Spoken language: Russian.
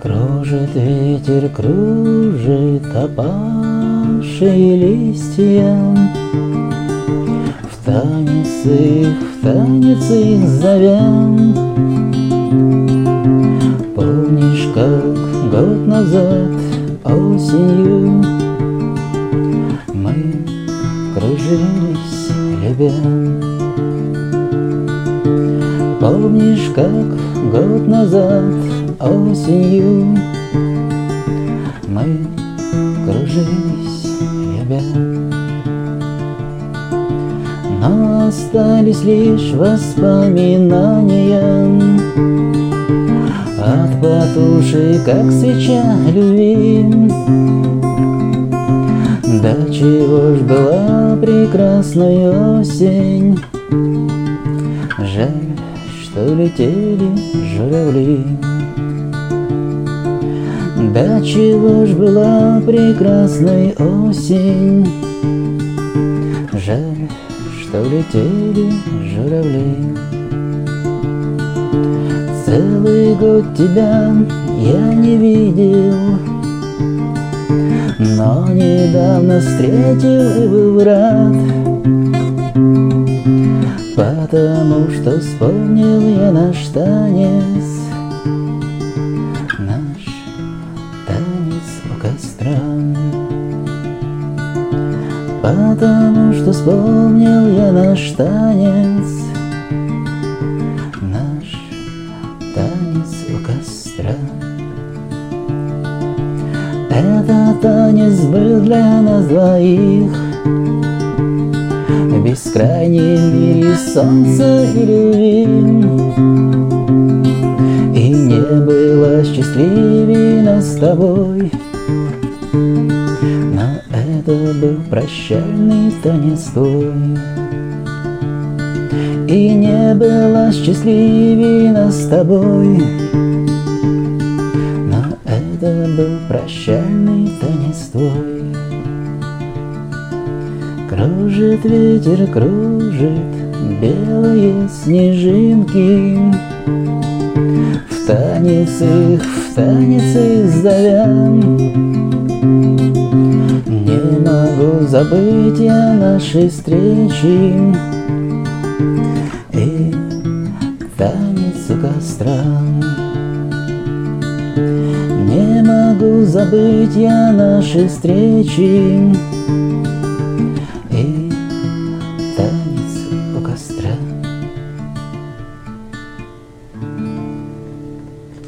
Кружит ветер, кружит опавшие листья. В танец их, в танец их зовя Помнишь, как год назад осенью Мы кружились, любя Помнишь, как год назад осенью Мы кружились, любя Но остались лишь воспоминания От потуши, как свеча любви. Да чего ж была прекрасная осень? Жаль, что летели журавли да чего ж была прекрасной осень? Жаль, что летели журавли Целый год тебя я не видел. Но недавно встретил и был рад Потому что вспомнил я наш танец. Костра. Потому что вспомнил я наш танец. Наш танец у костра. Этот танец был для нас двоих бескрайнем мире солнца и любви И не было счастливее нас с тобой. Но это был прощальный танец твой. И не было счастливее нас с тобой. Но это был прощальный танец твой Кружит ветер, кружит белые снежинки. В танец их, в танец их зовя не могу забыть я нашей встречи. И танец у костра. Не могу забыть я нашей встречи И танец у костра